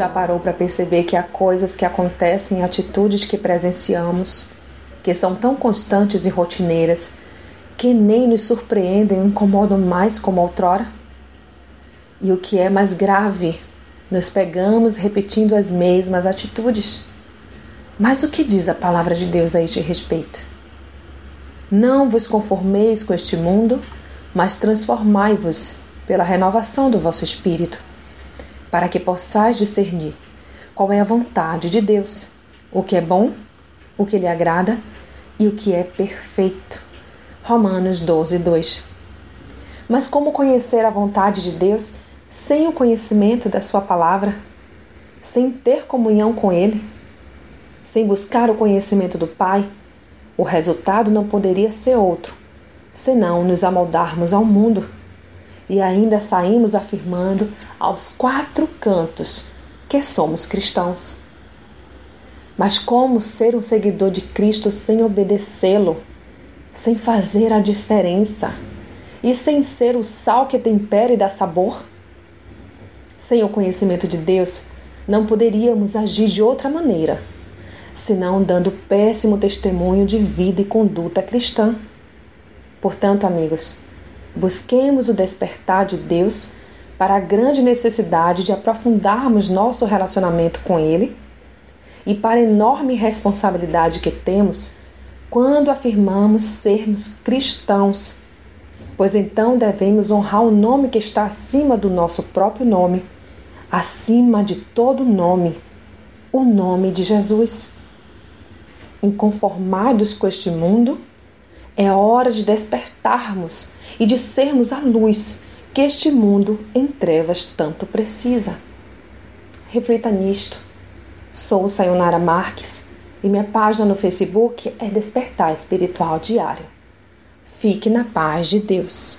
Já parou para perceber que há coisas que acontecem, atitudes que presenciamos, que são tão constantes e rotineiras, que nem nos surpreendem ou incomodam mais como outrora? E o que é mais grave, nos pegamos repetindo as mesmas atitudes. Mas o que diz a palavra de Deus a este respeito? Não vos conformeis com este mundo, mas transformai-vos pela renovação do vosso espírito, para que possais discernir qual é a vontade de Deus, o que é bom, o que lhe agrada e o que é perfeito. Romanos 12, 2. Mas como conhecer a vontade de Deus sem o conhecimento da Sua palavra, sem ter comunhão com Ele, sem buscar o conhecimento do Pai? O resultado não poderia ser outro, senão nos amoldarmos ao mundo. E ainda saímos afirmando aos quatro cantos que somos cristãos. Mas como ser um seguidor de Cristo sem obedecê-lo, sem fazer a diferença e sem ser o sal que tempera e dá sabor? Sem o conhecimento de Deus, não poderíamos agir de outra maneira, senão dando péssimo testemunho de vida e conduta cristã. Portanto, amigos, busquemos o despertar de Deus para a grande necessidade de aprofundarmos nosso relacionamento com Ele e para a enorme responsabilidade que temos quando afirmamos sermos cristãos, pois então devemos honrar o nome que está acima do nosso próprio nome, acima de todo nome, o nome de Jesus. Inconformados com este mundo, é hora de despertarmos e de sermos a luz que este mundo em trevas tanto precisa. Reflita nisto Sou Sayonara Marques e minha página no Facebook é Despertar Espiritual Diário. Fique na paz de Deus.